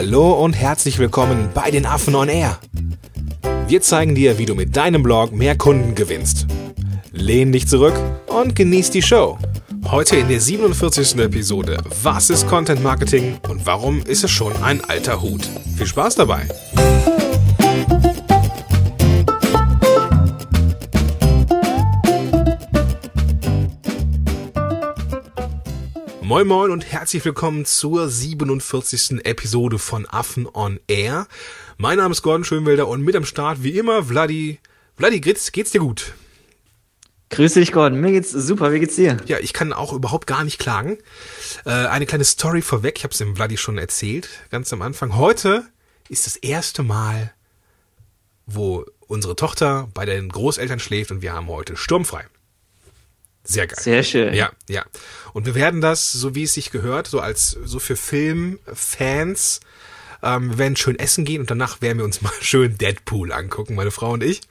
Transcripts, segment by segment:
Hallo und herzlich willkommen bei den Affen on Air. Wir zeigen dir, wie du mit deinem Blog mehr Kunden gewinnst. Lehn dich zurück und genieß die Show. Heute in der 47. Episode Was ist Content Marketing und warum ist es schon ein alter Hut? Viel Spaß dabei! Moin Moin und herzlich willkommen zur 47. Episode von Affen on Air. Mein Name ist Gordon Schönwelder und mit am Start wie immer Vladi. Vladi, geht's, geht's dir gut? Grüß dich, Gordon. Mir geht's super. Wie geht's dir? Ja, ich kann auch überhaupt gar nicht klagen. Äh, eine kleine Story vorweg. Ich habe es dem Vladi schon erzählt, ganz am Anfang. Heute ist das erste Mal, wo unsere Tochter bei den Großeltern schläft und wir haben heute sturmfrei. Sehr geil. Sehr schön. Ja, ja. Und wir werden das, so wie es sich gehört, so als so für Filmfans, ähm, wir werden schön essen gehen und danach werden wir uns mal schön Deadpool angucken, meine Frau und ich.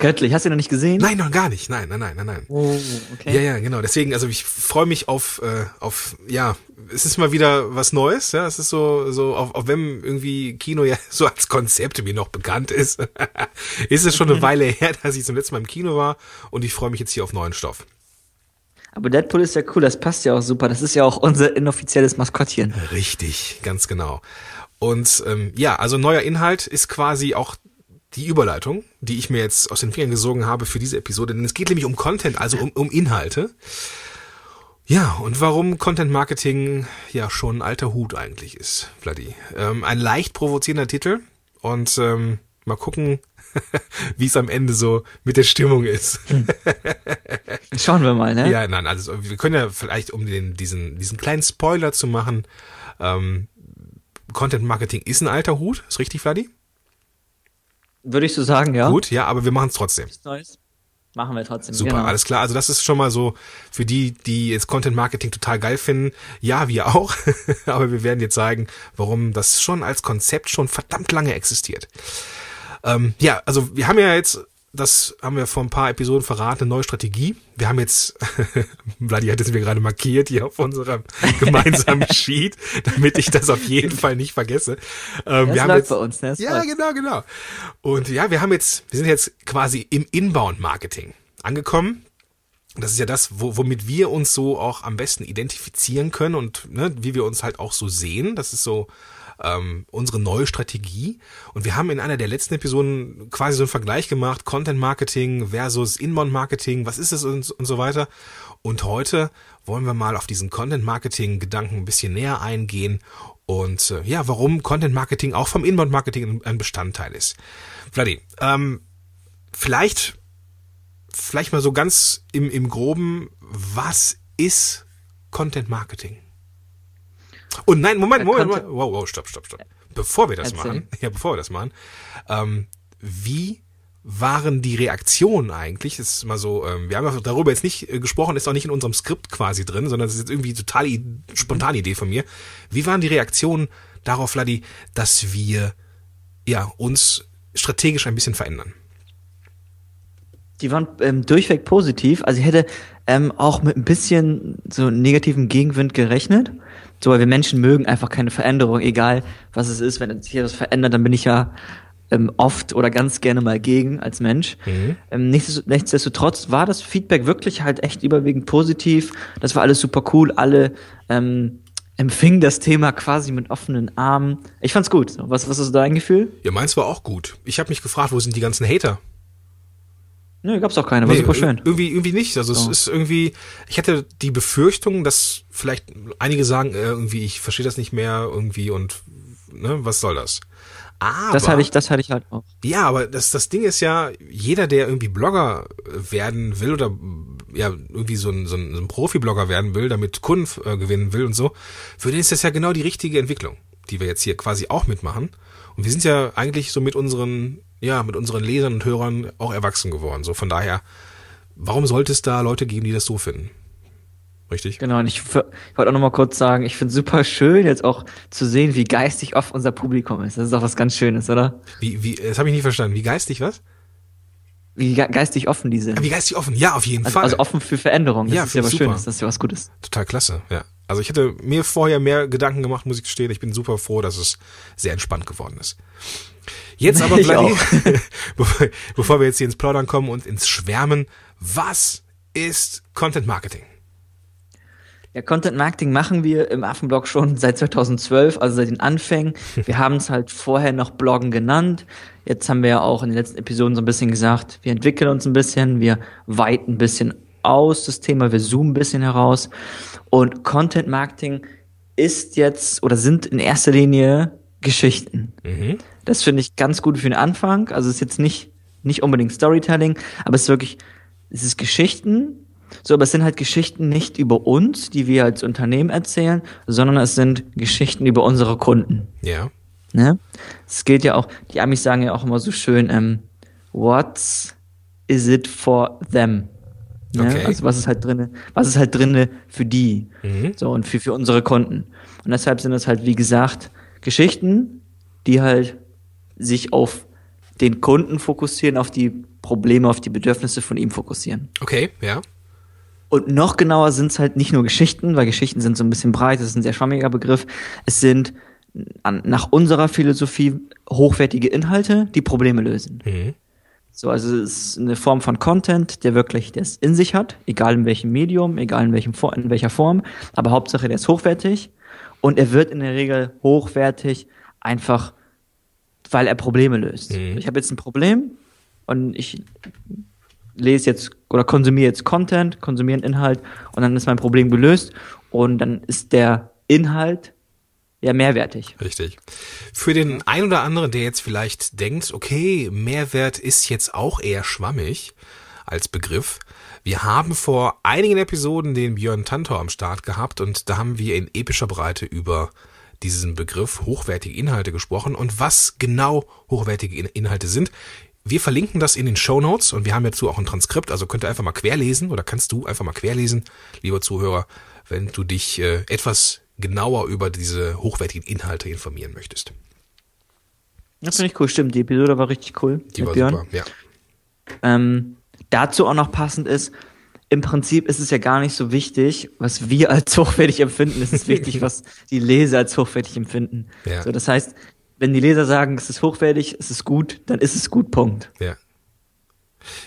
Göttlich, hast du ihn noch nicht gesehen? Nein, noch gar nicht. Nein, nein, nein, nein, nein. Oh, okay. Ja, ja, genau. Deswegen, also ich freue mich auf, äh, auf, ja, es ist mal wieder was Neues, ja. Es ist so, so, auf, auf wenn irgendwie Kino ja so als Konzept mir noch bekannt ist, ist es schon eine Weile her, dass ich zum letzten Mal im Kino war und ich freue mich jetzt hier auf neuen Stoff. Aber Deadpool ist ja cool, das passt ja auch super. Das ist ja auch unser inoffizielles Maskottchen. Richtig, ganz genau. Und ähm, ja, also neuer Inhalt ist quasi auch die Überleitung, die ich mir jetzt aus den Fingern gesogen habe für diese Episode. Denn es geht nämlich um Content, also um, um Inhalte. Ja, und warum Content Marketing ja schon ein alter Hut eigentlich ist, Vladi. Ähm, ein leicht provozierender Titel und ähm, mal gucken, wie es am Ende so mit der Stimmung ist. Schauen wir mal, ne? Ja, nein, also wir können ja vielleicht, um den, diesen, diesen kleinen Spoiler zu machen, ähm, Content Marketing ist ein alter Hut, ist richtig, Vladi? Würde ich so sagen, ja. Gut, ja, aber wir machen es trotzdem. Neues. Machen wir trotzdem. Super, genau. alles klar. Also das ist schon mal so für die, die jetzt Content Marketing total geil finden. Ja, wir auch. aber wir werden jetzt zeigen, warum das schon als Konzept schon verdammt lange existiert. Ähm, ja, also wir haben ja jetzt, das haben wir vor ein paar Episoden verraten, eine neue Strategie. Wir haben jetzt, Vladi hat es mir gerade markiert hier auf unserem gemeinsamen Sheet, damit ich das auf jeden Fall nicht vergesse. Ähm, Das wir haben jetzt, bei uns, ne? Das ja, läuft. genau, genau. Und ja, wir haben jetzt, wir sind jetzt quasi im Inbound-Marketing angekommen. Das ist ja das, wo, womit wir uns so auch am besten identifizieren können und ne, wie wir uns halt auch so sehen. Das ist so ähm, unsere neue Strategie. Und wir haben in einer der letzten Episoden quasi so einen Vergleich gemacht, Content Marketing versus Inbound Marketing, was ist es und, und so weiter. Und heute wollen wir mal auf diesen Content Marketing Gedanken ein bisschen näher eingehen und äh, ja, warum Content Marketing auch vom Inbound Marketing ein Bestandteil ist. Vladi, ähm, vielleicht, vielleicht mal so ganz im, im Groben, was ist Content Marketing? Und nein, Moment, Moment, Moment, wow, wow, stopp, stopp, stopp. Bevor wir das Erzähl. machen, ja, bevor wir das machen, ähm, wie waren die Reaktionen eigentlich? Das ist mal so, ähm, wir haben ja darüber jetzt nicht äh, gesprochen, ist auch nicht in unserem Skript quasi drin, sondern es ist jetzt irgendwie total spontane Idee von mir. Wie waren die Reaktionen darauf, Vladi, dass wir ja uns strategisch ein bisschen verändern? Die waren ähm, durchweg positiv. Also ich hätte ähm, auch mit ein bisschen so negativem Gegenwind gerechnet. So, weil wir Menschen mögen einfach keine Veränderung, egal was es ist. Wenn sich etwas verändert, dann bin ich ja ähm, oft oder ganz gerne mal gegen als Mensch. Ähm, nichtsdest- nichtsdestotrotz war das Feedback wirklich halt echt überwiegend positiv. Das war alles super cool. Alle ähm, empfingen das Thema quasi mit offenen Armen. Ich fand's gut. Was, was ist dein Gefühl? Ja, meins war auch gut. Ich habe mich gefragt, wo sind die ganzen Hater? Nö, gab's auch keine. War Nee, super schön. Irgendwie, irgendwie nicht. Also es So. ist irgendwie, ich hatte die Befürchtung, dass vielleicht einige sagen, äh, irgendwie, ich verstehe das nicht mehr irgendwie und ne, was soll das? Aber, Das hatte ich, das hatte ich halt auch. ja, aber das, das Ding ist ja, jeder, der irgendwie Blogger werden will oder ja, irgendwie so ein, so ein, so ein Profi-Blogger werden will, damit Kunden äh, gewinnen will und so, für den ist das ja genau die richtige Entwicklung, die wir jetzt hier quasi auch mitmachen. Und wir sind ja eigentlich so mit unseren, ja, mit unseren Lesern und Hörern auch erwachsen geworden. So von daher, warum sollte es da Leute geben, die das so finden? Richtig? Genau, und ich, ich wollte auch noch mal kurz sagen, ich finde super schön, jetzt auch zu sehen, wie geistig oft unser Publikum ist. Das ist auch was ganz Schönes, oder? Wie, wie, das habe ich nicht verstanden. Wie geistig was? Wie ge geistig offen die sind. Ah, Wie geistig offen? Ja, auf jeden Also, Fall. also offen für Veränderung. Das Ja, ist ja was super. Schönes, das ist ja was Gutes. Total klasse, ja. Also ich hätte mir vorher mehr Gedanken gemacht, muss ich gestehen. Ich bin super froh, dass es sehr entspannt geworden ist. Jetzt aber, Vladi, bevor, bevor wir jetzt hier ins Plaudern kommen und ins Schwärmen, was ist Content Marketing? Ja, Content Marketing machen wir im Affenblog schon seit 2012, also seit den Anfängen. Wir haben es halt vorher noch Bloggen genannt. Jetzt haben wir ja auch in den letzten Episoden so ein bisschen gesagt, wir entwickeln uns ein bisschen, wir weiten ein bisschen aus das Thema, wir zoomen ein bisschen heraus. Und Content Marketing ist jetzt oder sind in erster Linie Geschichten. Mhm. Das finde ich ganz gut für den Anfang. Also es ist jetzt nicht, nicht unbedingt Storytelling, aber es ist wirklich, es ist Geschichten. So, aber es sind halt Geschichten nicht über uns, die wir als Unternehmen erzählen, sondern es sind Geschichten über unsere Kunden. Ja. Ne? Es geht ja auch, die Amis sagen ja auch immer so schön, ähm, what is it for them? Ne? Okay. Also was ist halt drinne, was ist halt drinne für die, mhm. so und für, für unsere Kunden. Und deshalb sind es halt, wie gesagt, Geschichten, die halt sich auf den Kunden fokussieren, auf die Probleme, auf die Bedürfnisse von ihm fokussieren. Okay, ja. Und noch genauer sind es halt nicht nur Geschichten, weil Geschichten sind so ein bisschen breit, das ist ein sehr schwammiger Begriff. Es sind an, nach unserer Philosophie hochwertige Inhalte, die Probleme lösen. Mhm. So, also es ist eine Form von Content, der wirklich das in sich hat, egal in welchem Medium, egal in, welchem, in welcher Form, aber Hauptsache der ist hochwertig und er wird in der Regel hochwertig einfach weil er Probleme löst. Mhm. Ich habe jetzt ein Problem und ich lese jetzt oder konsumiere jetzt Content, konsumiere einen Inhalt und dann ist mein Problem gelöst und dann ist der Inhalt ja mehrwertig. Richtig. Für den ein oder anderen, der jetzt vielleicht denkt, okay, Mehrwert ist jetzt auch eher schwammig als Begriff. Wir haben vor einigen Episoden den Björn Tantor am Start gehabt und da haben wir in epischer Breite über diesen Begriff hochwertige Inhalte gesprochen und was genau hochwertige Inhalte sind. Wir verlinken das in den Show Notes und wir haben dazu auch ein Transkript, also könnt ihr einfach mal querlesen oder kannst du einfach mal querlesen, lieber Zuhörer, wenn du dich äh, etwas genauer über diese hochwertigen Inhalte informieren möchtest. Das finde ich cool, stimmt. Die Episode war richtig cool. Die war Björn. super, ja. Ähm, dazu auch noch passend ist, im Prinzip ist es ja gar nicht so wichtig, was wir als hochwertig empfinden. Es ist wichtig, was die Leser als hochwertig empfinden. Ja. So, das heißt, wenn die Leser sagen, es ist hochwertig, es ist gut, dann ist es gut, Punkt. Ja.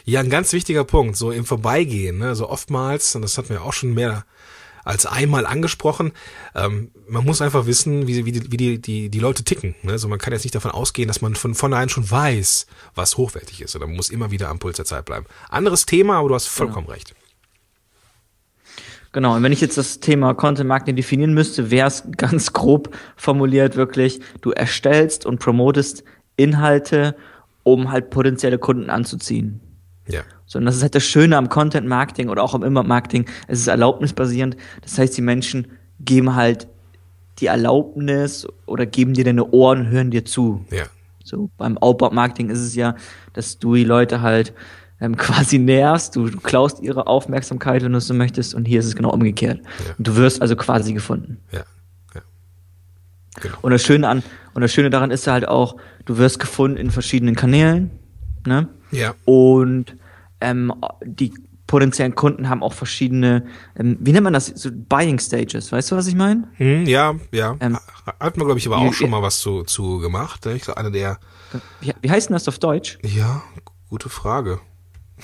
Ja, ein ganz wichtiger Punkt, so im Vorbeigehen, ne? so oftmals, und das hatten wir auch schon mehr als einmal angesprochen, ähm, man muss einfach wissen, wie, wie, die, wie die, die, die Leute ticken. Ne? Also man kann jetzt nicht davon ausgehen, dass man von vornherein schon weiß, was hochwertig ist, sondern man muss immer wieder am Puls der Zeit bleiben. Anderes Thema, aber du hast vollkommen genau. recht. Genau, und wenn ich jetzt das Thema Content Marketing definieren müsste, wäre es ganz grob formuliert wirklich, du erstellst und promotest Inhalte, um halt potenzielle Kunden anzuziehen. Ja. So, und das ist halt das Schöne am Content Marketing oder auch am Inbound Marketing. Es ist erlaubnisbasierend. Das heißt, die Menschen geben halt die Erlaubnis oder geben dir deine Ohren und hören dir zu. Ja. So, beim Outbound Marketing ist es ja, dass du die Leute halt ähm, quasi näherst, du, du, klaust ihre Aufmerksamkeit, wenn du es so möchtest, und hier ist es genau umgekehrt. Ja. Und du wirst also quasi gefunden. Ja. ja. Genau. Und das Schöne an, und das Schöne daran ist halt auch, du wirst gefunden in verschiedenen Kanälen, ne? Ja. Und ähm, die potenziellen Kunden haben auch verschiedene, ähm, wie nennt man das, so Buying Stages, weißt du, was ich meine? Hm, ja, ja. Ähm, Hat man, glaube ich, aber auch schon mal was zu, zu gemacht. Ne? Ich glaube, einer der. Wie, wie heißt denn das auf Deutsch? Ja, gute Frage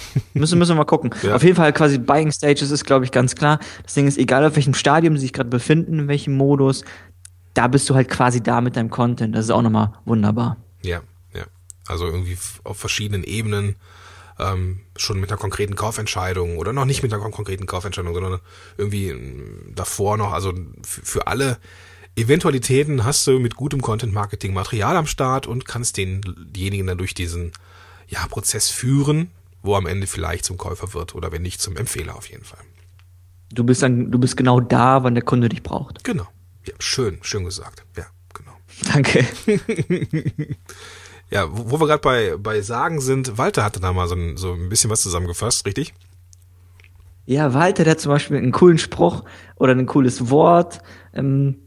müssen, müssen wir mal gucken. Ja. Auf jeden Fall quasi Buying Stages ist, glaube ich, ganz klar. Das Ding ist, egal auf welchem Stadium sie sich gerade befinden, in welchem Modus, da bist du halt quasi da mit deinem Content. Das ist auch nochmal wunderbar. Ja, ja. Also irgendwie auf verschiedenen Ebenen ähm, schon mit einer konkreten Kaufentscheidung oder noch nicht mit einer konkreten Kaufentscheidung, sondern irgendwie ähm, davor noch, also für alle Eventualitäten hast du mit gutem Content Marketing Material am Start und kannst den, diejenigen dann durch diesen ja, Prozess führen, wo am Ende vielleicht zum Käufer wird oder wenn nicht zum Empfehler auf jeden Fall. Du bist dann, du bist genau da, wann der Kunde dich braucht. Genau. Ja, schön, schön gesagt. Ja, genau. Danke. ja, wo, wo wir gerade bei, bei Sagen sind, Walter hatte da mal so ein, so ein bisschen was zusammengefasst, richtig? Ja, Walter, der hat zum Beispiel einen coolen Spruch oder ein cooles Wort ähm,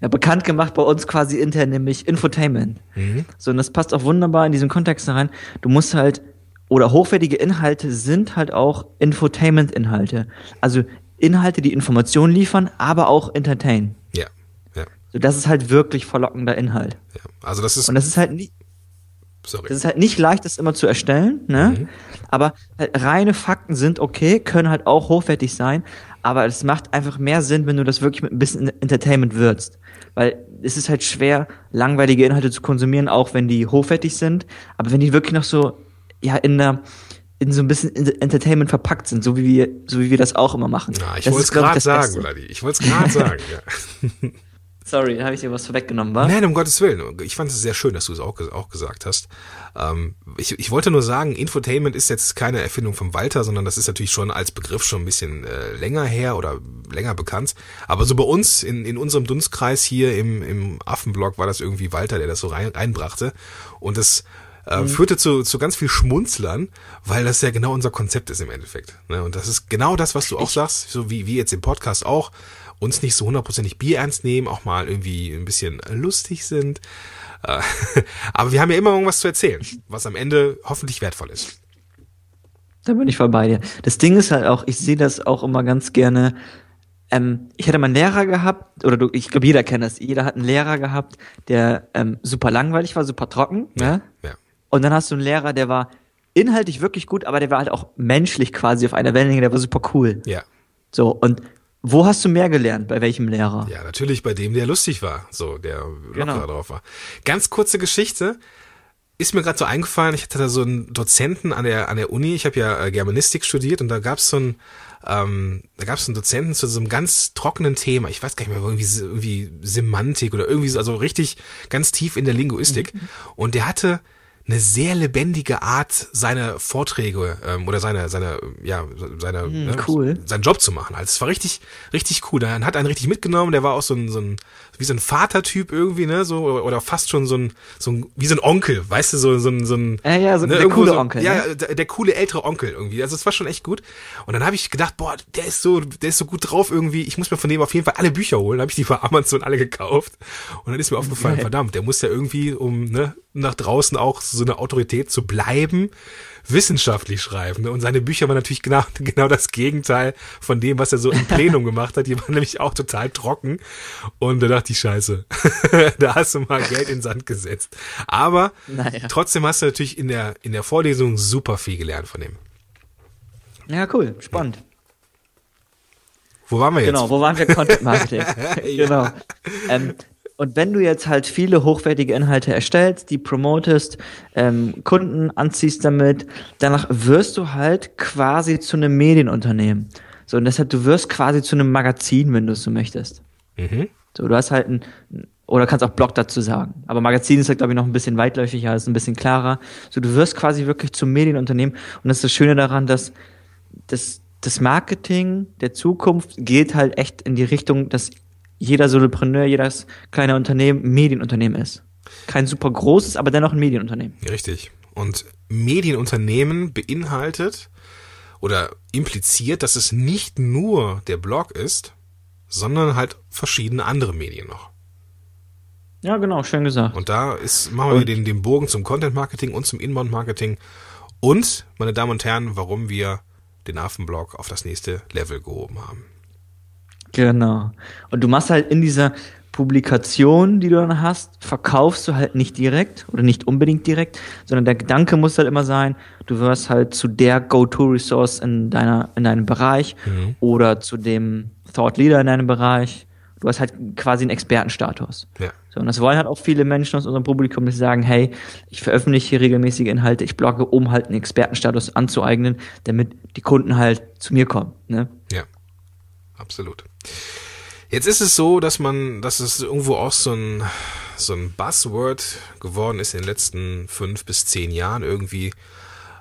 ja, bekannt gemacht bei uns quasi intern, nämlich Infotainment. Mhm. So, und das passt auch wunderbar in diesen Kontext rein. Du musst halt oder hochwertige Inhalte sind halt auch Infotainment-Inhalte. Also Inhalte, die Informationen liefern, aber auch entertain. Ja, ja, So, das ist halt wirklich verlockender Inhalt. ja. Also das ist, Und das ist halt nicht, sorry. das ist halt nicht leicht, das immer zu erstellen, ne? Mhm. Aber halt reine Fakten sind okay, können halt auch hochwertig sein, aber es macht einfach mehr Sinn, wenn du das wirklich mit ein bisschen Entertainment würzt. Weil es ist halt schwer, langweilige Inhalte zu konsumieren, auch wenn die hochwertig sind. Aber wenn die wirklich noch so, ja, in einer, in so ein bisschen Entertainment verpackt sind, so wie wir, so wie wir das auch immer machen. Ja, ich wollte es gerade sagen. Vladi. Ich wollte es gerade sagen, ja. Sorry, habe ich dir was vorweggenommen, wa? Nein, um Gottes Willen. Ich fand es sehr schön, dass du es auch, auch gesagt hast. Ähm, ich, ich wollte nur sagen, Infotainment ist jetzt keine Erfindung von Walter, sondern das ist natürlich schon als Begriff schon ein bisschen äh, länger her oder länger bekannt. Aber so bei uns in, in unserem Dunstkreis hier im, im Affenblog war das irgendwie Walter, der das so rein, reinbrachte. Und das äh, führte zu, zu ganz viel Schmunzlern, weil das ja genau unser Konzept ist im Endeffekt. Ne? Und das ist genau das, was du auch sagst, so wie, wie jetzt im Podcast auch, uns nicht so hundertprozentig Bier ernst nehmen, auch mal irgendwie ein bisschen lustig sind. Äh, Aber wir haben ja immer irgendwas zu erzählen, was am Ende hoffentlich wertvoll ist. Da bin ich voll bei dir. Das Ding ist halt auch, ich sehe das auch immer ganz gerne. Ähm, ich hatte mal einen Lehrer gehabt, oder du, ich glaube, jeder kennt das. Jeder hat einen Lehrer gehabt, der ähm, super langweilig war, super trocken. Ne? Ja. Und dann hast du einen Lehrer, der war inhaltlich wirklich gut, aber der war halt auch menschlich quasi auf einer Wellenlänge, der war super cool. Ja. So, und wo hast du mehr gelernt? Bei welchem Lehrer? Ja, natürlich bei dem, der lustig war, so, der Genau. lockerer drauf war. Ganz kurze Geschichte. Ist mir gerade so eingefallen, ich hatte da so einen Dozenten an der, an der Uni, ich habe ja äh, Germanistik studiert und da gab's so einen, ähm, da gab's einen Dozenten zu so einem ganz trockenen Thema, ich weiß gar nicht mehr, irgendwie, irgendwie Semantik oder irgendwie so, also richtig ganz tief in der Linguistik. Und der hatte eine sehr lebendige Art, seine Vorträge ähm, oder seine, seine, ja, seine, ne, cool. seinen Job zu machen. Also es war richtig, richtig cool. Dann hat einen richtig mitgenommen. Der war auch so ein, so ein wie so ein Vatertyp irgendwie, ne, so oder, fast schon so ein, so ein, wie so ein Onkel, weißt du, so, so ein, so ein, Ja, ja, so der irgendwo coole so, Onkel, Ja, ne? der, der coole ältere Onkel irgendwie. Also es war schon echt gut. Und dann habe ich gedacht, boah, der ist so, der ist so gut drauf irgendwie. Ich muss mir von dem auf jeden Fall alle Bücher holen. Habe ich die bei Amazon alle gekauft. Und dann ist mir aufgefallen, Geil. verdammt, der muss ja irgendwie, um ne, nach draußen auch so eine Autorität zu bleiben, wissenschaftlich schreiben. Ne? Und seine Bücher waren natürlich genau, genau das Gegenteil von dem, was er so im Plenum gemacht hat. Die waren nämlich auch total trocken. Und da dachte ich, scheiße, da hast du mal Geld in den Sand gesetzt. Aber Naja. trotzdem hast du natürlich in der, in der Vorlesung super viel gelernt von dem. Ja, cool, spannend. Wo waren wir jetzt? Genau, wo waren wir? Content Marketing. genau. Ähm, und wenn du jetzt halt viele hochwertige Inhalte erstellst, die promotest, ähm, Kunden anziehst damit, danach wirst du halt quasi zu einem Medienunternehmen. So, und deshalb, du wirst quasi zu einem Magazin, wenn du es so möchtest. Mhm. So, du hast halt ein, oder kannst auch Blog dazu sagen. Aber Magazin ist halt, glaube ich, noch ein bisschen weitläufiger, ist ein bisschen klarer. So, du wirst quasi wirklich zum Medienunternehmen. Und das ist das Schöne daran, dass das, das Marketing der Zukunft geht halt echt in die Richtung, dass jeder Solopreneur, jedes kleine Unternehmen Medienunternehmen ist. Kein super großes, aber dennoch ein Medienunternehmen. Richtig. Und Medienunternehmen beinhaltet oder impliziert, dass es nicht nur der Blog ist, sondern halt verschiedene andere Medien noch. Ja, genau, schön gesagt. Und da ist, machen wir den, den Bogen zum Content Marketing und zum Inbound Marketing. Und, meine Damen und Herren, warum wir den Affenblog auf das nächste Level gehoben haben. Genau. Und du machst halt in dieser Publikation, die du dann hast, verkaufst du halt nicht direkt oder nicht unbedingt direkt, sondern der Gedanke muss halt immer sein, du wirst halt zu der Go-To-Resource in deiner, in deinem Bereich Mhm. oder zu dem Thought Leader in deinem Bereich. Du hast halt quasi einen Expertenstatus. Ja. So, und das wollen halt auch viele Menschen aus unserem Publikum, die sagen, hey, ich veröffentliche hier regelmäßige Inhalte, ich blogge, um halt einen Expertenstatus anzueignen, damit die Kunden halt zu mir kommen. Ne? Ja, absolut. Jetzt ist es so, dass man, dass es irgendwo auch so ein, so ein Buzzword geworden ist in den letzten fünf bis zehn Jahren irgendwie.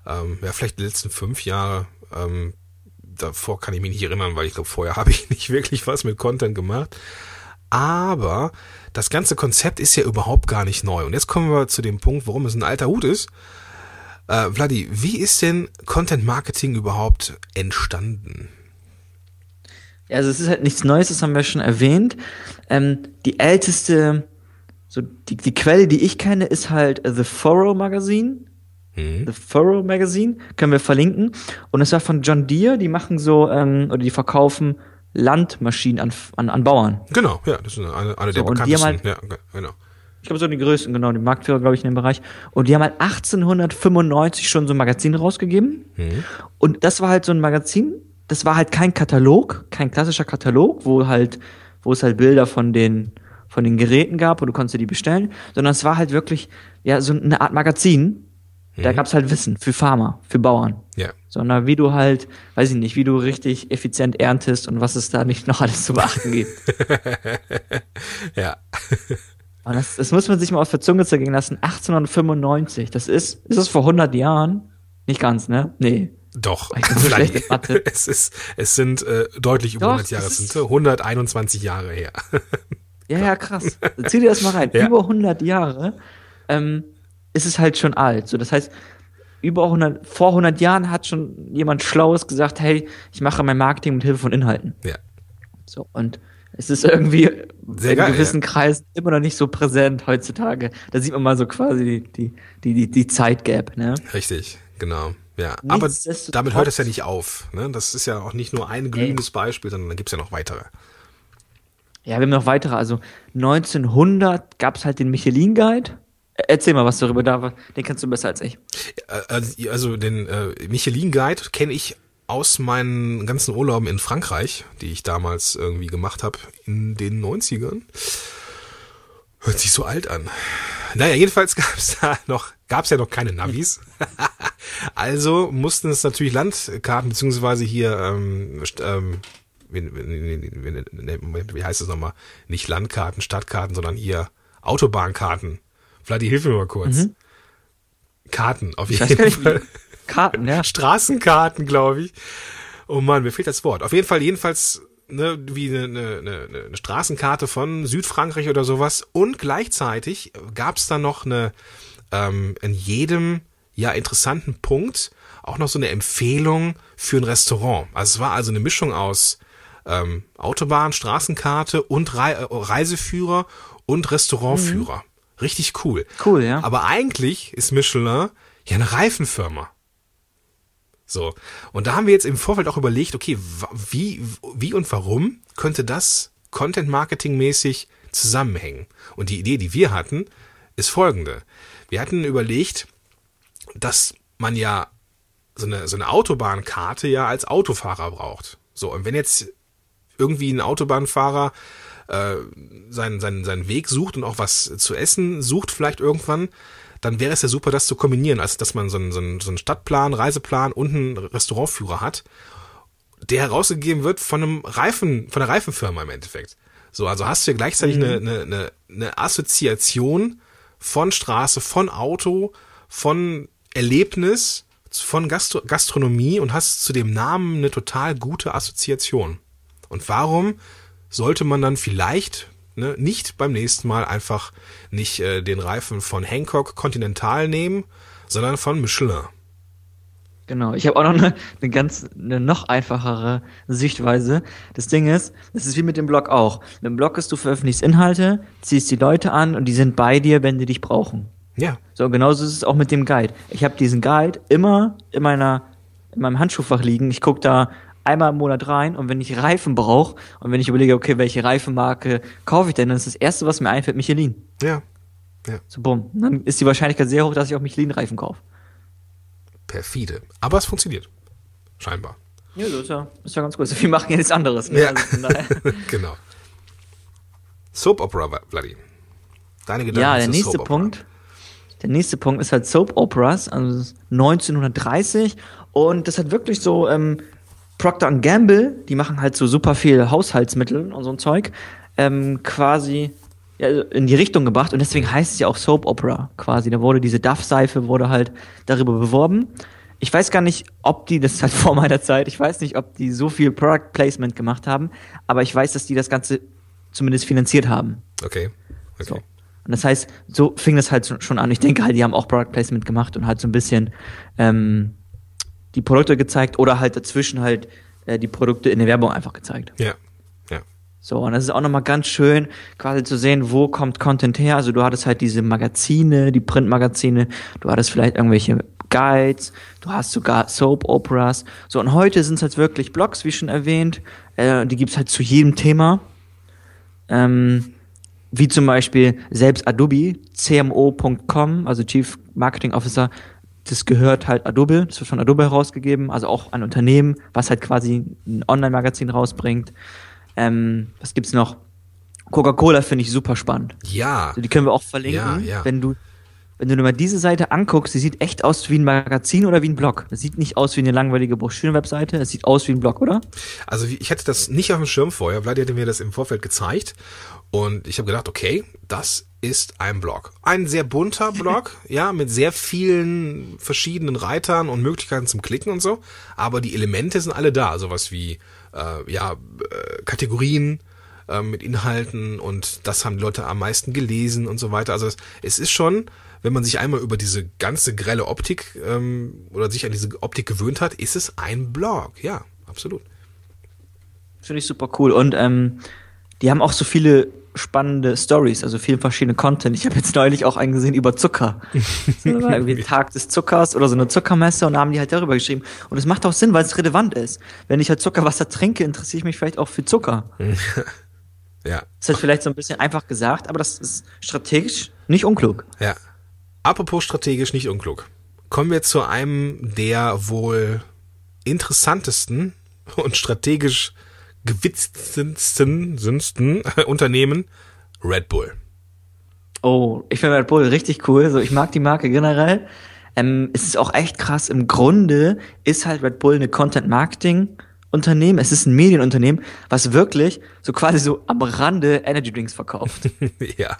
Ähm, ja, vielleicht die letzten fünf Jahre. Ähm, davor kann ich mich nicht erinnern, weil ich glaube, vorher habe ich nicht wirklich was mit Content gemacht. Aber das ganze Konzept ist ja überhaupt gar nicht neu. Und jetzt kommen wir zu dem Punkt, warum es ein alter Hut ist. Äh, Vladi, wie ist denn Content Marketing überhaupt entstanden? Also es ist halt nichts Neues, das haben wir schon erwähnt. Ähm, die älteste, so die, die Quelle, die ich kenne, ist halt The Furrow Magazine. Mhm. The Furrow Magazine, können wir verlinken. Und es war von John Deere, die machen so, ähm, oder die verkaufen Landmaschinen an, an, an Bauern. Genau, ja, das ist eine, eine der So, bekanntesten. ja, genau. Ich glaube, so die größten, genau, die Marktführer, glaube ich, in dem Bereich. Und die haben halt 1895 schon so ein Magazin rausgegeben. Und das war halt so ein Magazin, das war halt kein Katalog, kein klassischer Katalog, wo halt, wo es halt Bilder von den, von den Geräten gab und du konntest dir die bestellen, sondern es war halt wirklich, ja, so eine Art Magazin. Da gab's halt Wissen für Farmer, für Bauern. Ja. Sondern wie du halt, weiß ich nicht, wie du richtig effizient erntest und was es da nicht noch alles zu beachten gibt. Ja. Und das, das muss man sich mal auf der Zunge zergehen lassen. 1895, das ist, ist es vor 100 Jahren? Nicht ganz, ne? Nee. Doch. Ich bin so schlecht in Mathe. es ist, es sind äh, deutlich über Doch, 100 Jahre, es sind 121 Jahre her. Ja, ja, krass. Zieh dir das mal rein. Ja. Über 100 Jahre ähm, ist es halt schon alt. So, das heißt, über 100, vor 100 Jahren hat schon jemand Schlaues gesagt, hey, ich mache mein Marketing mit Hilfe von Inhalten. ja. So, und es ist irgendwie Sehr in geil, gewissen Kreisen immer noch nicht so präsent heutzutage. Da sieht man mal so quasi die, die, die, die, die Zeitgap, ne? Richtig, genau. Ja, aber damit hört es ja nicht auf. Ne? Das ist ja auch nicht nur ein glühendes Beispiel, sondern da gibt's ja noch weitere. Ja, wir haben noch weitere. Also 1900 gab's halt den Michelin-Guide. Äh, Erzähl mal was darüber, da, den kannst du besser als ich. Äh, Also also den äh, Michelin Guide kenne ich aus meinen ganzen Urlauben in Frankreich, die ich damals irgendwie gemacht habe in den 90ern. Hört sich so alt an. Naja, jedenfalls gab's da noch, gab's ja noch keine Navis. also mussten es natürlich Landkarten, beziehungsweise hier, ähm, ähm, wie, heißt es nochmal? Nicht Landkarten, Stadtkarten, sondern hier Autobahnkarten. Vladi, hilf mir mal kurz. Karten, auf Mhm. Ich weiß jeden Fall. Karten, ja. Straßenkarten, glaube ich. Oh Mann, mir fehlt das Wort. Auf jeden Fall, jedenfalls, ne, wie eine, eine, eine, eine Straßenkarte von Südfrankreich oder sowas. Und gleichzeitig gab's da noch eine, ähm, in jedem ja interessanten Punkt auch noch so eine Empfehlung für ein Restaurant. Also es war also eine Mischung aus ähm, Autobahn, Straßenkarte und Rei äh, Reiseführer und Restaurantführer. Richtig cool. Cool, ja. Aber eigentlich ist Michelin ja eine Reifenfirma. So. Und da haben wir jetzt im Vorfeld auch überlegt, okay, wie, wie und warum könnte das Content Marketing mäßig zusammenhängen? Und die Idee, die wir hatten, ist folgende. Wir hatten überlegt, dass man ja so eine, so eine Autobahnkarte ja als Autofahrer braucht. So, und wenn jetzt irgendwie ein Autobahnfahrer äh, seinen, seinen, seinen Weg sucht und auch was zu essen sucht vielleicht irgendwann, dann wäre es ja super, das zu kombinieren, als dass man so einen, so einen, Stadtplan, Reiseplan und einen Restaurantführer hat, der herausgegeben wird von einem Reifen, von der Reifenfirma im Endeffekt. So, also hast du ja gleichzeitig eine, eine, eine, eine Assoziation von Straße, von Auto, von Erlebnis, von Gastro Gastronomie und hast zu dem Namen eine total gute Assoziation. Und warum sollte man dann vielleicht ne, nicht beim nächsten Mal einfach nicht äh, den Reifen von Hancock Continental nehmen, sondern von Michelin? Genau. Ich habe auch noch eine, eine ganz, eine noch einfachere Sichtweise. Das Ding ist, das ist wie mit dem Blog auch. Mit dem Blog ist, du veröffentlichst Inhalte, ziehst die Leute an und die sind bei dir, wenn die dich brauchen. Ja, So, genauso ist es auch mit dem Guide. Ich habe diesen Guide immer in meiner, in meinem Handschuhfach liegen. Ich gucke da einmal im Monat rein und wenn ich Reifen brauche und wenn ich überlege, okay, welche Reifenmarke kaufe ich denn, dann ist das erste, was mir einfällt, Michelin. ja, So, bumm. Dann ist die Wahrscheinlichkeit sehr hoch, dass ich auch Michelin-Reifen kaufe. perfide. Aber es funktioniert. Scheinbar. Ja, das ist ja, ist ja ganz gut. Wir machen ja nichts anderes. Ne? Ja. Also genau. Soap Opera, Vladi. Deine Gedanken Ja, der nächste Soap Opera. Punkt. Der nächste Punkt ist halt Soap Operas, also das ist 1930 und das hat wirklich so ähm, Procter Gamble, die machen halt so super viel Haushaltsmittel und so ein Zeug, ähm, quasi ja, in die Richtung gebracht und deswegen heißt es ja auch Soap Opera quasi. Da wurde diese Duff-Seife wurde halt darüber beworben. Ich weiß gar nicht, ob die, das ist halt vor meiner Zeit, ich weiß nicht, ob die so viel Product Placement gemacht haben, aber ich weiß, dass die das Ganze zumindest finanziert haben. Okay. okay. So. Und das heißt, so fing das halt schon an. Ich denke halt, die haben auch Product Placement gemacht und halt so ein bisschen ähm, die Produkte gezeigt oder halt dazwischen halt äh, die Produkte in der Werbung einfach gezeigt. Ja. Ja. So, und das ist auch nochmal ganz schön, quasi zu sehen, wo kommt Content her. Also du hattest halt diese Magazine, die Printmagazine, du hattest vielleicht irgendwelche Guides, du hast sogar Soap-Operas. So, und heute sind es halt wirklich Blogs, wie schon erwähnt. Äh, die gibt's halt zu jedem Thema. Ähm, wie zum Beispiel selbst Adobe, cmo.com, also Chief Marketing Officer, das gehört halt Adobe, das wird von Adobe herausgegeben, also auch ein Unternehmen, was halt quasi ein Online-Magazin rausbringt. Ähm, was gibt's noch? Coca-Cola finde ich super spannend. Ja. Also die können wir auch verlinken, Ja, ja. wenn du wenn du dir mal diese Seite anguckst, die sieht echt aus wie ein Magazin oder wie ein Blog. Das sieht nicht aus wie eine langweilige Broschüren-Webseite, es sieht aus wie ein Blog, oder? Also ich hatte das nicht auf dem Schirm vorher. Vladi hatte mir das im Vorfeld gezeigt. Und ich habe gedacht, okay, das ist ein Blog. Ein sehr bunter Blog, ja, mit sehr vielen verschiedenen Reitern und Möglichkeiten zum Klicken und so. Aber die Elemente sind alle da. Sowas wie, äh, ja, äh, Kategorien äh, mit Inhalten und das haben die Leute am meisten gelesen und so weiter. Also es, es ist schon, wenn man sich einmal über diese ganze grelle Optik ähm, oder sich an diese Optik gewöhnt hat, ist es ein Blog. Ja, absolut. Finde ich super cool. Und ähm, die haben auch so viele spannende Stories, also viel verschiedene Content. Ich habe jetzt neulich auch einen gesehen über Zucker. So, war irgendwie Tag des Zuckers oder so eine Zuckermesse und da haben die halt darüber geschrieben. Und es macht auch Sinn, weil es relevant ist. Wenn ich halt Zuckerwasser trinke, interessiere ich mich vielleicht auch für Zucker. Ja, Ist halt vielleicht so ein bisschen einfach gesagt, aber das ist strategisch nicht unklug. Ja. Apropos strategisch nicht unklug. Kommen wir zu einem der wohl interessantesten und strategisch gewitztesten sünsten Unternehmen, Red Bull. Oh, ich finde Red Bull richtig cool. So, ich mag die Marke generell. Ähm, es ist auch echt krass. Im Grunde ist halt Red Bull eine Content-Marketing-Unternehmen. Es ist ein Medienunternehmen, was wirklich so quasi so am Rande Energy Drinks verkauft. ja.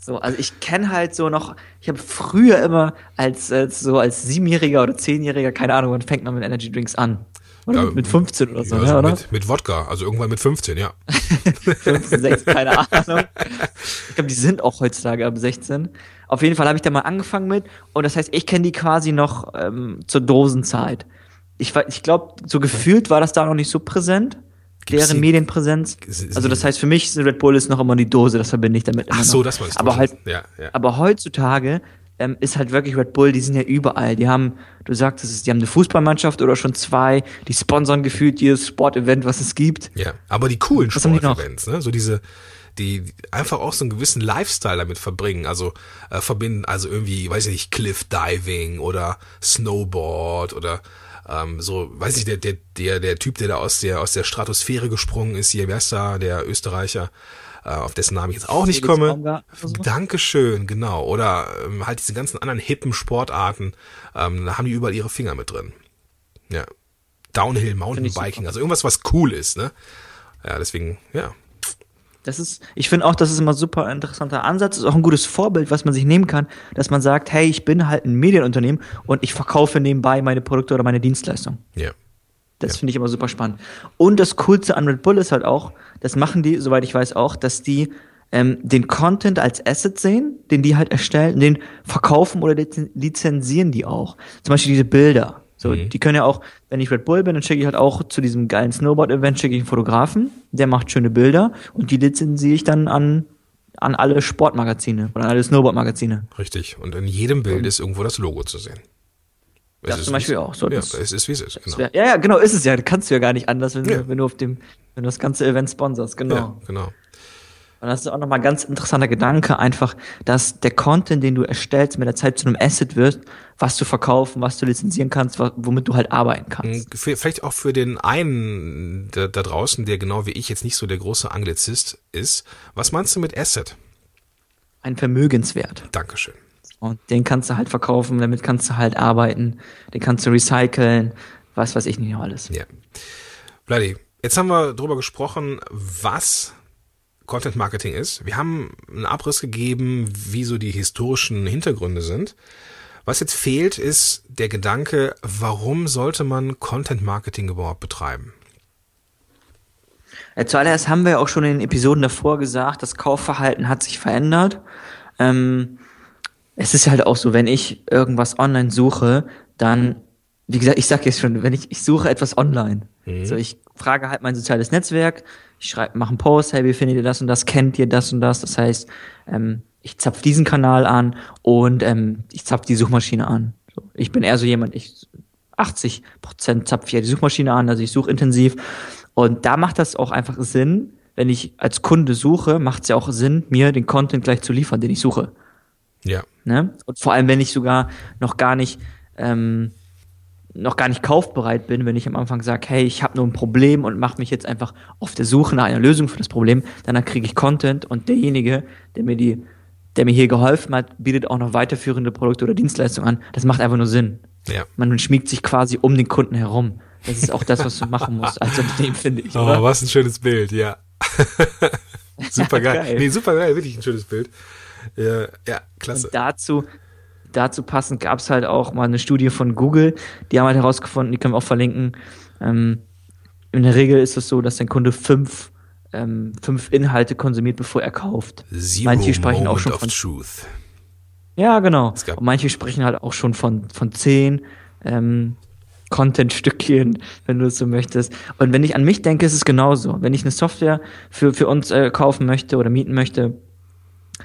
So, also ich kenne halt so noch, ich habe früher immer als, als so als Siebenjähriger oder Zehnjähriger, keine Ahnung, wann fängt man mit Energy Drinks an? Oder Ja, mit 15 oder so, ja, ne, so oder? mit, mit Wodka, also irgendwann mit 15, ja. 15, 16, keine Ahnung. Ich glaube, die sind auch heutzutage ab 16. Auf jeden Fall habe ich da mal angefangen mit und das heißt, ich kenne die quasi noch ähm, zur Dosenzeit. Ich, ich glaube, so gefühlt war das da noch nicht so präsent, deren die- Medienpräsenz. Also das heißt, für mich ist Red Bull ist noch immer die Dose, das verbinde ich damit Ach so, noch. das du. Aber halt, Ja, ja. aber heutzutage ähm, ist halt wirklich Red Bull, die sind ja überall. Die haben, du sagtest es, die haben eine Fußballmannschaft oder schon zwei, die sponsern gefühlt jedes Sportevent, was es gibt. Ja, aber die coolen? Sportevents, ne? So diese, die einfach auch so einen gewissen Lifestyle damit verbringen. Also äh, verbinden, also irgendwie, weiß ich nicht, Cliff Diving oder Snowboard oder ähm, so, weiß ich, der, der, der, der Typ, der da aus der, aus der Stratosphäre gesprungen ist, hier, wer ist da, der Österreicher, auf dessen Namen ich jetzt auch nicht komme. So? Dankeschön, genau. Oder ähm, halt diese ganzen anderen hippen Sportarten, ähm, da haben die überall ihre Finger mit drin. Ja. Downhill, Mountainbiking, also irgendwas, was cool ist, ne? Ja, deswegen, ja. Das ist, ich finde auch, das ist immer ein super interessanter Ansatz. Ist auch ein gutes Vorbild, was man sich nehmen kann, dass man sagt, hey, ich bin halt ein Medienunternehmen und ich verkaufe nebenbei meine Produkte oder meine Dienstleistung. Ja. Das Ja. finde ich immer super spannend. Und das Coolste an Red Bull ist halt auch, das machen die, soweit ich weiß, auch, dass die ähm, den Content als Asset sehen, den die halt erstellen, den verkaufen oder lizen- lizenzieren die auch. Zum Beispiel diese Bilder. So, Mhm. die können ja auch, wenn ich Red Bull bin, dann schicke ich halt auch zu diesem geilen Snowboard-Event, schicke ich einen Fotografen, der macht schöne Bilder und die lizenziere ich dann an, an alle Sportmagazine oder an alle Snowboard-Magazine. Richtig. Und in jedem Bild ist irgendwo das Logo zu sehen. Das ist, zum Beispiel auch. So, ja, das- es ist, wie es ist. Genau. wär, ja, ja, genau, ist es ja. Kannst du ja gar nicht anders, wenn, Ja. du, wenn du auf dem, wenn du das ganze Event sponsorst, genau. Ja, genau. Und das ist auch nochmal ein ganz interessanter Gedanke, einfach, dass der Content, den du erstellst, mit der Zeit zu einem Asset wird, was du verkaufen, was du lizenzieren kannst, womit du halt arbeiten kannst. Für- Vielleicht auch für den einen da, da draußen, der genau wie ich jetzt nicht so der große Anglizist ist. Was meinst du mit Asset? Ein Vermögenswert. Dankeschön. Und den kannst du halt verkaufen, damit kannst du halt arbeiten, den kannst du recyceln, was weiß ich nicht noch alles. Ja. Vladi, jetzt haben wir drüber gesprochen, was Content Marketing ist. Wir haben einen Abriss gegeben, wie so die historischen Hintergründe sind. Was jetzt fehlt, ist der Gedanke, warum sollte man Content Marketing überhaupt betreiben? Äh, Zuallererst haben wir ja auch schon in den Episoden davor gesagt, das Kaufverhalten hat sich verändert. Ähm, es ist halt auch so, wenn ich irgendwas online suche, dann, wie gesagt, ich sag jetzt schon, wenn ich, ich suche etwas online. So, ich frage halt mein soziales Netzwerk, ich schreibe, mache einen Post, hey, wie findet ihr das und das, kennt ihr das und das? Das heißt, ähm, ich zapf diesen Kanal an und ähm, ich zapf die Suchmaschine an. So, ich bin eher so jemand, ich 80 Prozent zapfe ich ja die Suchmaschine an, also ich suche intensiv. Und da macht das auch einfach Sinn, wenn ich als Kunde suche, macht es ja auch Sinn, mir den Content gleich zu liefern, den ich suche. Ja. Ne? Und vor allem, wenn ich sogar noch gar nicht ähm, noch gar nicht kaufbereit bin, wenn ich am Anfang sage, hey, ich habe nur ein Problem und mache mich jetzt einfach auf der Suche nach einer Lösung für das Problem, dann kriege ich Content und derjenige, der mir die, der mir hier geholfen hat, bietet auch noch weiterführende Produkte oder Dienstleistungen an. Das macht einfach nur Sinn. Ja. Man schmiegt sich quasi um den Kunden herum. Das ist auch das, was du machen musst als Unternehmen, finde ich. Oh, oder? was ein schönes Bild, ja. super geil. Geil. Nee, super geil, wirklich ein schönes Bild. Ja, ja klasse. Und dazu, dazu passend gab es halt auch mal eine Studie von Google, die haben halt herausgefunden, die können wir auch verlinken. Ähm, in der Regel ist es so, dass dein Kunde fünf, ähm, fünf Inhalte konsumiert, bevor er kauft. Zero manche sprechen Moment auch schon von Truth. Ja, genau. Und manche sprechen halt auch schon von, von zehn ähm, Content-Stückchen, wenn du es so möchtest. Und wenn ich an mich denke, ist es genauso. Wenn ich eine Software für, für uns äh, kaufen möchte oder mieten möchte,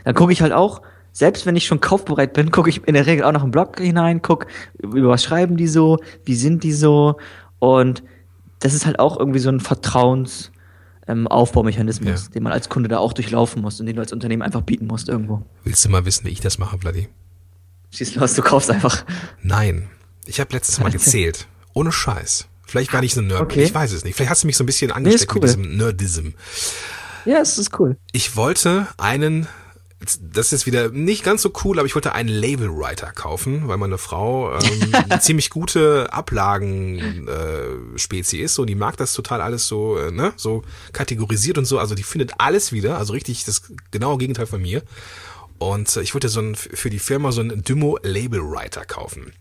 dann gucke ich halt auch, selbst wenn ich schon kaufbereit bin, gucke ich in der Regel auch noch einen Blog hinein, guck, über was schreiben die so, wie sind die so. Und das ist halt auch irgendwie so ein Vertrauens- ähm, Aufbaumechanismus, Ja. den man als Kunde da auch durchlaufen muss und den du als Unternehmen einfach bieten musst irgendwo. Willst du mal wissen, wie ich das mache, Vladi? Schieß los, du kaufst einfach. Nein. Ich habe letztes Mal gezählt. Ohne Scheiß. Vielleicht war ich so ein Nerd. Okay. Ich weiß es nicht. Vielleicht hast du mich so ein bisschen angesteckt cool. mit diesem Nerdism. Ja, es ist cool. Ich wollte einen, das ist wieder nicht ganz so cool, aber ich wollte einen Labelwriter kaufen, weil meine Frau ähm, eine ziemlich gute Ablagen äh, ist und die mag das total alles so, äh, ne, so kategorisiert und so. Also die findet alles wieder, also richtig das genaue Gegenteil von mir. Und äh, ich wollte so ein, für die Firma so einen Dymo Labelwriter kaufen.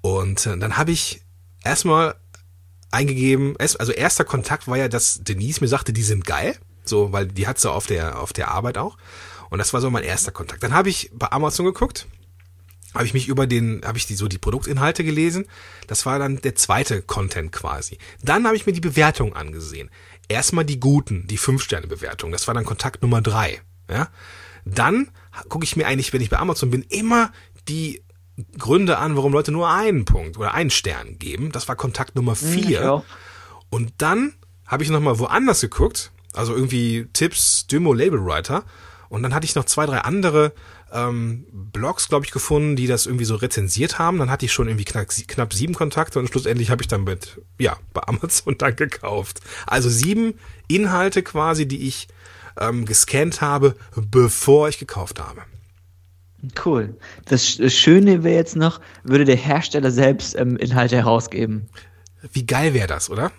Und äh, dann habe ich erstmal eingegeben, also erster Kontakt war ja, dass Denise mir sagte, die sind geil, so, weil die hat sie auf der, auf der Arbeit auch. Und das war so mein erster Kontakt. Dann habe ich bei Amazon geguckt, habe ich mich über den, habe ich die so die Produktinhalte gelesen. Das war dann der zweite Content quasi. Dann habe ich mir die Bewertung angesehen. Erstmal die guten, die Fünf-Sterne-Bewertung. Das war dann Kontakt Nummer drei. Ja? Dann gucke ich mir eigentlich, wenn ich bei Amazon bin, immer die Gründe an, warum Leute nur einen Punkt oder einen Stern geben. Das war Kontakt Nummer vier. ich auch. Und dann habe ich nochmal woanders geguckt, also irgendwie Tipps, Dymo Label Writer. Und dann hatte ich noch zwei, drei andere ähm, Blogs, glaube ich, gefunden, die das irgendwie so rezensiert haben. Dann hatte ich schon irgendwie knapp, knapp sieben Kontakte und schlussendlich habe ich dann mit, ja, bei Amazon dann gekauft. Also sieben Inhalte quasi, die ich ähm, gescannt habe, bevor ich gekauft habe. Cool. Das Sch- Schöne wäre jetzt noch, würde der Hersteller selbst ähm, Inhalte herausgeben. Wie geil wäre das, oder?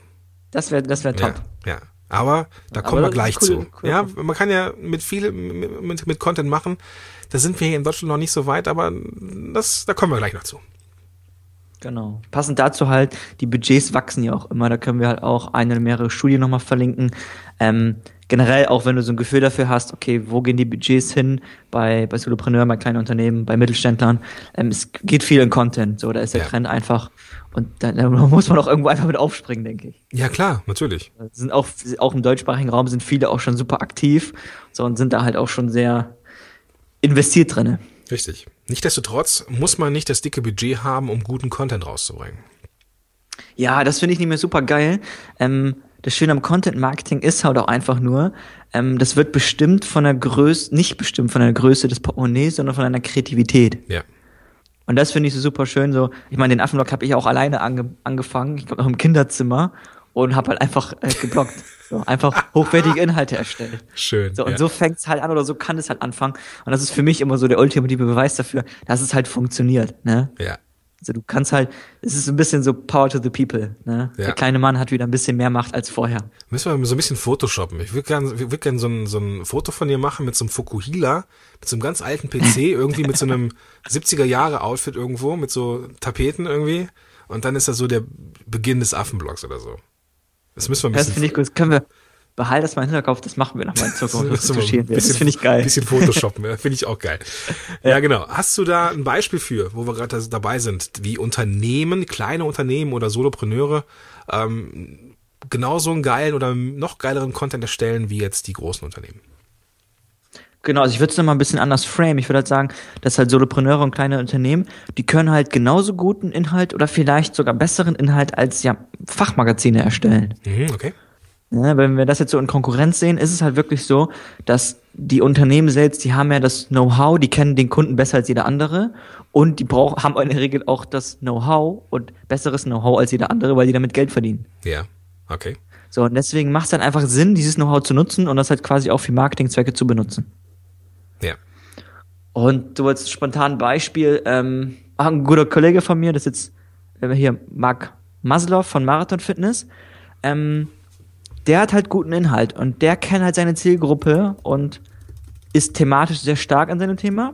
Das wäre das wär top. Ja, ja. Aber da Aber kommen wir das gleich cool, zu. cool. Ja, man kann ja mit viel mit, mit, mit Content machen. Da sind wir hier in Deutschland noch nicht so weit, aber das, da kommen wir gleich noch zu. Genau. Passend dazu halt, die Budgets wachsen ja auch immer. Da können wir halt auch eine oder mehrere Studien nochmal verlinken. Ähm, generell auch, wenn du so ein Gefühl dafür hast, okay, wo gehen die Budgets hin bei, bei Solopreneuren, bei kleinen Unternehmen, bei Mittelständlern. Ähm, es geht viel in Content. So, da ist der Ja. Trend einfach. Und da, da muss man auch irgendwo einfach mit aufspringen, denke ich. Ja, klar, natürlich. sind auch, auch im deutschsprachigen Raum sind viele auch schon super aktiv so, und sind da halt auch schon sehr investiert drinne. Richtig. Nichtsdestotrotz muss man nicht das dicke Budget haben, um guten Content rauszubringen. Ja, das finde ich nicht mehr super geil. Ähm, das Schöne am Content Marketing ist halt auch einfach nur, ähm, das wird bestimmt von der Größe, nicht bestimmt von der Größe des Portemonnaies, sondern von einer Kreativität. Ja. Und das finde ich so super schön. So, ich meine, den Affenblog habe ich auch alleine ange angefangen. Ich glaube noch im Kinderzimmer und habe halt einfach äh, geblockt. So, einfach hochwertige Inhalte erstellt. Schön. So, und ja. so fängt's halt an oder so kann es halt anfangen. Und das ist für mich immer so der ultimative Beweis dafür, dass es halt funktioniert. Ne? ja. Also du kannst halt, es ist ein bisschen so Power to the People. Ne? Ja. Der kleine Mann hat wieder ein bisschen mehr Macht als vorher. Müssen wir so ein bisschen Photoshoppen. Ich würde gerne würd gern so, ein, so ein Foto von dir machen mit so einem Fukuhila, mit so einem ganz alten PC, irgendwie mit so einem 70er Jahre Outfit irgendwo, mit so Tapeten irgendwie. Und dann ist das so der Beginn des Affenblocks oder so. Das müssen wir ein Das bisschen finde ich gut. Das können wir, behalt das mal im Hinterkopf, das machen wir nochmal in Zukunft. Das, ein das bisschen- finde ich geil. bisschen Photoshoppen, ja, finde ich auch geil. Ja, genau. Hast du da ein Beispiel für, wo wir gerade dabei sind, wie Unternehmen, kleine Unternehmen oder Solopreneure ähm, genauso einen geilen oder noch geileren Content erstellen wie jetzt die großen Unternehmen? Genau, also ich würde es nochmal ein bisschen anders frame. Ich würde halt sagen, dass halt Solopreneure und kleine Unternehmen, die können halt genauso guten Inhalt oder vielleicht sogar besseren Inhalt als ja Fachmagazine erstellen. Mhm, okay. Ja, wenn wir das jetzt so in Konkurrenz sehen, ist es halt wirklich so, dass die Unternehmen selbst, die haben ja das Know-how, die kennen den Kunden besser als jeder andere und die brauchen, haben in der Regel auch das Know-how und besseres Know-how als jeder andere, weil die damit Geld verdienen. Ja, okay. So, und deswegen macht es dann einfach Sinn, dieses Know-how zu nutzen und das halt quasi auch für Marketingzwecke zu benutzen. Ja. Und so als spontan Beispiel, ähm, ein guter Kollege von mir, das ist jetzt äh, hier Marc Maslow von Marathon Fitness, ähm, der hat halt guten Inhalt und der kennt halt seine Zielgruppe und ist thematisch sehr stark an seinem Thema.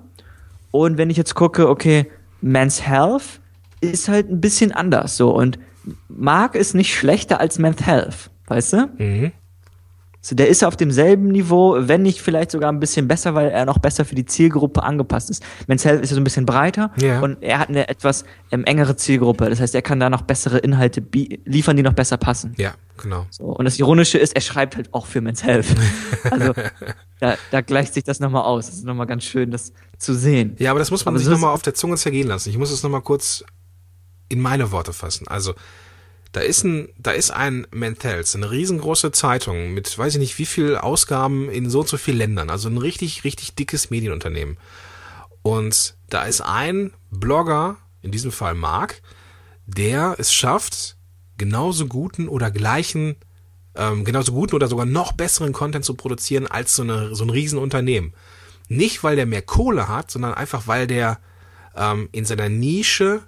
Und wenn ich jetzt gucke, okay, Men's Health ist halt ein bisschen anders so und Marc ist nicht schlechter als Men's Health, weißt du? Mhm. So, der ist auf demselben Niveau, wenn nicht vielleicht sogar ein bisschen besser, weil er noch besser für die Zielgruppe angepasst ist. Men's Health ist ja so ein bisschen breiter Ja. und er hat eine etwas ähm, engere Zielgruppe. Das heißt, er kann da noch bessere Inhalte liefern, die noch besser passen. Ja, genau. So, und das Ironische ist, er schreibt halt auch für Men's Health. Also da, da gleicht sich das nochmal aus. Das ist nochmal ganz schön, das zu sehen. Ja, aber das muss man Aber sich so nochmal auf der Zunge zergehen lassen. Ich muss es nochmal kurz in meine Worte fassen. Also, da ist ein, da ist ein Menthels, eine riesengroße Zeitung mit, weiß ich nicht, wie viel Ausgaben in so und so vielen Ländern. Also ein richtig, richtig dickes Medienunternehmen. Und da ist ein Blogger, in diesem Fall Mark, der es schafft, genauso guten oder gleichen, ähm, genauso guten oder sogar noch besseren Content zu produzieren als so, eine, so ein Riesenunternehmen. Nicht, weil der mehr Kohle hat, sondern einfach, weil der ähm, in seiner Nische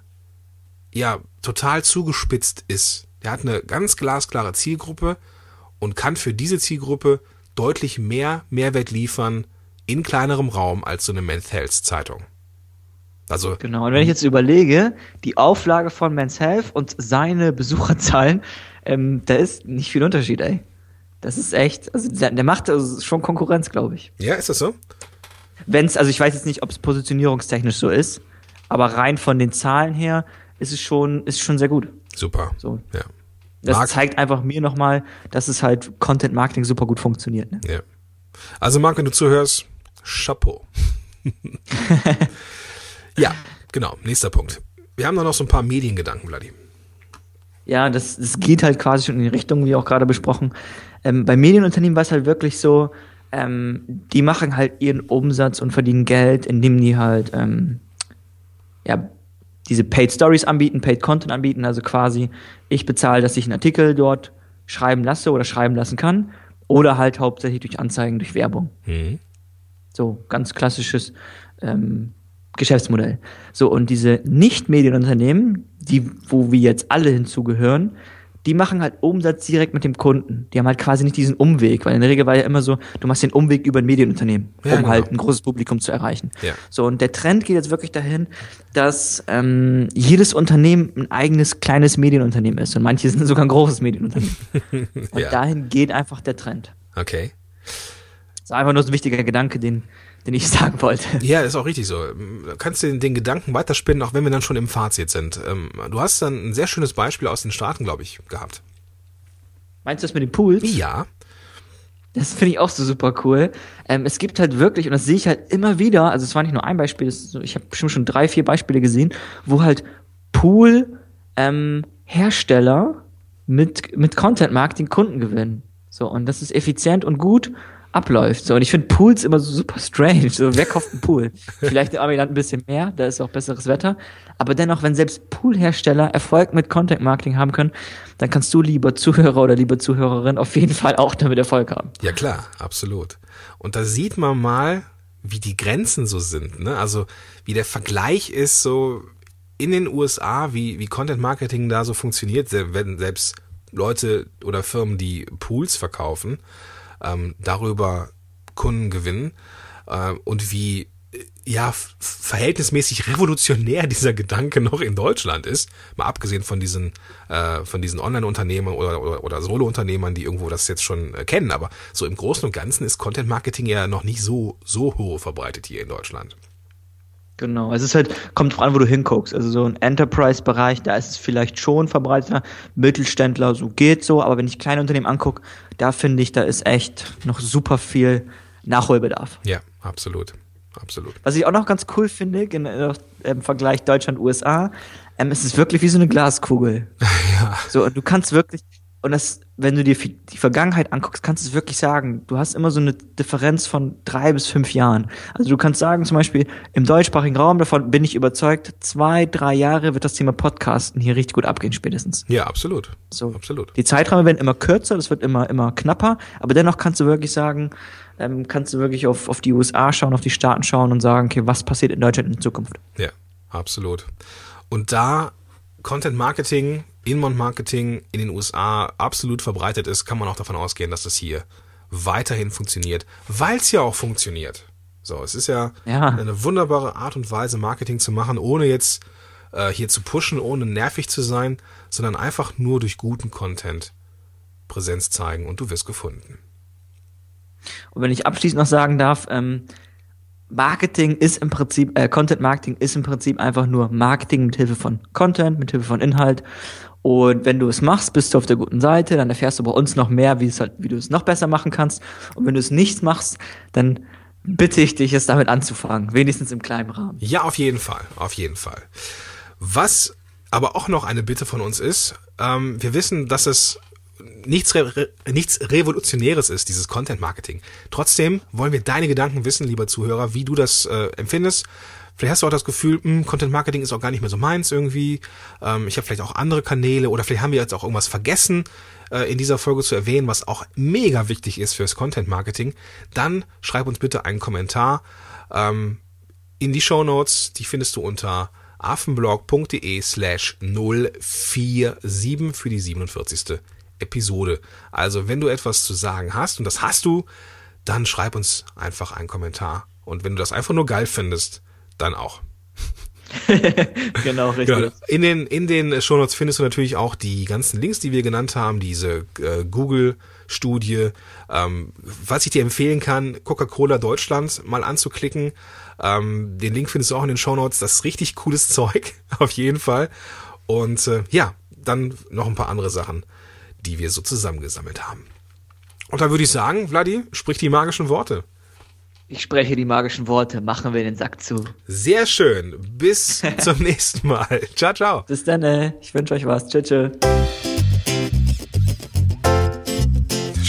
ja total zugespitzt ist. Der hat eine ganz glasklare Zielgruppe und kann für diese Zielgruppe deutlich mehr Mehrwert liefern in kleinerem Raum als so eine Men's Health Zeitung. Also Genau. Und wenn ich jetzt überlege, die Auflage von Men's Health und seine Besucherzahlen, ähm, da ist nicht viel Unterschied, ey. Das ist echt, also der, der macht also schon Konkurrenz, glaube ich. ja, ist das so? Wenn's, also ich weiß jetzt nicht, ob es positionierungstechnisch so ist, aber rein von den Zahlen her ist es schon, ist schon sehr gut. Super. So. Ja. Das Marc- zeigt einfach mir nochmal, dass es halt Content Marketing super gut funktioniert. Ne? Ja. Also Marc, wenn du zuhörst, Chapeau. ja, genau. Nächster Punkt. Wir haben da noch so ein paar Mediengedanken, Vladi. Ja, das, das geht halt quasi schon in die Richtung, wie auch gerade besprochen. Ähm, bei Medienunternehmen war es halt wirklich so, ähm, die machen halt ihren Umsatz und verdienen Geld, indem die halt ähm, ja, diese Paid Stories anbieten, Paid Content anbieten, also quasi ich bezahle, dass ich einen Artikel dort schreiben lasse oder schreiben lassen kann oder halt hauptsächlich durch Anzeigen, durch Werbung. Mhm. So, ganz klassisches ähm, Geschäftsmodell. So, und diese Nicht-Medienunternehmen, die, wo wir jetzt alle hinzugehören, die machen halt Umsatz direkt mit dem Kunden. Die haben halt quasi nicht diesen Umweg, weil in der Regel war ja immer so, du machst den Umweg über ein Medienunternehmen, Ja, um genau. halt ein großes Publikum zu erreichen. Ja. So, und der Trend geht jetzt wirklich dahin, dass ähm, jedes Unternehmen ein eigenes kleines Medienunternehmen ist. Und manche sind sogar ein großes Medienunternehmen. Und Ja. dahin geht einfach der Trend. Okay. Das ist einfach nur so ein wichtiger Gedanke, den, den ich sagen wollte. Ja, ist auch richtig so. Du kannst den, den Gedanken weiterspinnen, auch wenn wir dann schon im Fazit sind. Ähm, Du hast dann ein sehr schönes Beispiel aus den Staaten, glaube ich, gehabt. Meinst du das mit den Pools? Ja. Das finde ich auch so super cool. Ähm, es gibt halt wirklich, und das sehe ich halt immer wieder, also es war nicht nur ein Beispiel, so, ich habe bestimmt schon drei, vier Beispiele gesehen, wo halt Pool-Hersteller mit, mit Content-Marketing Kunden gewinnen. So, und das ist effizient und gut abläuft. So, und ich finde Pools immer so super strange. So, wer kauft einen Pool? Vielleicht in Amiland ein bisschen mehr, da ist auch besseres Wetter. Aber dennoch, wenn selbst Poolhersteller Erfolg mit Content Marketing haben können, dann kannst du, lieber Zuhörer oder liebe Zuhörerin, auf jeden Fall auch damit Erfolg haben. Ja klar, absolut. Und da sieht man mal, wie die Grenzen so sind. Ne? Also wie der Vergleich ist so in den USA, wie, wie Content Marketing da so funktioniert, wenn selbst Leute oder Firmen, die Pools verkaufen, ähm, darüber Kunden gewinnen äh, und wie äh, ja verhältnismäßig revolutionär dieser Gedanke noch in Deutschland ist, mal abgesehen von diesen äh, von diesen Online-Unternehmern oder, oder, oder Solo-Unternehmern, die irgendwo das jetzt schon äh, kennen, aber so im Großen und Ganzen ist Content-Marketing ja noch nicht so so hoch verbreitet hier in Deutschland. Genau, es ist halt, kommt drauf an, wo du hinguckst. Also so ein Enterprise-Bereich, da ist es vielleicht schon verbreiteter. Mittelständler, so geht so, aber wenn ich kleine Unternehmen angucke, da finde ich, da ist echt noch super viel Nachholbedarf. Ja, absolut. Absolut. Was ich auch noch ganz cool finde, im Vergleich Deutschland-USA, ähm, es ist wirklich wie so eine Glaskugel. ja. So, und du kannst wirklich, und das, wenn du dir die Vergangenheit anguckst, kannst du es wirklich sagen, du hast immer so eine Differenz von drei bis fünf Jahren. Also du kannst sagen, zum Beispiel im deutschsprachigen Raum, davon bin ich überzeugt, zwei, drei Jahre wird das Thema Podcasten hier richtig gut abgehen, spätestens. Ja, absolut. So. Absolut. Die Zeiträume werden immer kürzer, das wird immer, immer knapper, aber dennoch kannst du wirklich sagen, ähm, kannst du wirklich auf, auf die USA schauen, auf die Staaten schauen und sagen, okay, was passiert in Deutschland in Zukunft? Ja, absolut. Und da Content Marketing, Inbound Marketing in den USA absolut verbreitet ist, kann man auch davon ausgehen, dass das hier weiterhin funktioniert, weil es ja auch funktioniert. So, es ist ja, ja, eine wunderbare Art und Weise, Marketing zu machen, ohne jetzt äh, hier zu pushen, ohne nervig zu sein, sondern einfach nur durch guten Content Präsenz zeigen und du wirst gefunden. Und wenn ich abschließend noch sagen darf, ähm, Marketing ist im Prinzip, äh, Content Marketing ist im Prinzip einfach nur Marketing mit Hilfe von Content, mit Hilfe von Inhalt. Und wenn du es machst, bist du auf der guten Seite, dann erfährst du bei uns noch mehr, wie, halt, wie du es noch besser machen kannst. Und wenn du es nicht machst, dann bitte ich dich, es damit anzufangen, wenigstens im kleinen Rahmen. Ja, auf jeden Fall, auf jeden Fall. Was aber auch noch eine Bitte von uns ist, ähm, wir wissen, dass es nichts, Re nichts Revolutionäres ist, dieses Content Marketing. Trotzdem wollen wir deine Gedanken wissen, lieber Zuhörer, wie du das äh, empfindest. Vielleicht hast du auch das Gefühl, mh, hm, Content Marketing ist auch gar nicht mehr so meins irgendwie. Ähm, ich habe vielleicht auch andere Kanäle oder vielleicht haben wir jetzt auch irgendwas vergessen äh, in dieser Folge zu erwähnen, was auch mega wichtig ist fürs Content Marketing. Dann schreib uns bitte einen Kommentar ähm, in die Show Notes. Die findest du unter affenblog.de slash 047 für die 47. Episode. Also wenn du etwas zu sagen hast, und das hast du, dann schreib uns einfach einen Kommentar. Und wenn du das einfach nur geil findest, dann auch. genau, richtig. Genau. In den, in den Shownotes findest du natürlich auch die ganzen Links, die wir genannt haben, diese äh, Google-Studie. Ähm, was ich dir empfehlen kann, Coca-Cola Deutschland mal anzuklicken. Ähm, den Link findest du auch in den Shownotes. Das ist richtig cooles Zeug, auf jeden Fall. Und äh, ja, dann noch ein paar andere Sachen die wir so zusammengesammelt haben. Und da würde ich sagen, Vladi, sprich die magischen Worte. Ich spreche die magischen Worte, machen wir den Sack zu. Sehr schön. Bis zum nächsten Mal. Ciao, ciao. Bis dann, äh. ich wünsche euch was. Tschüss. tschö.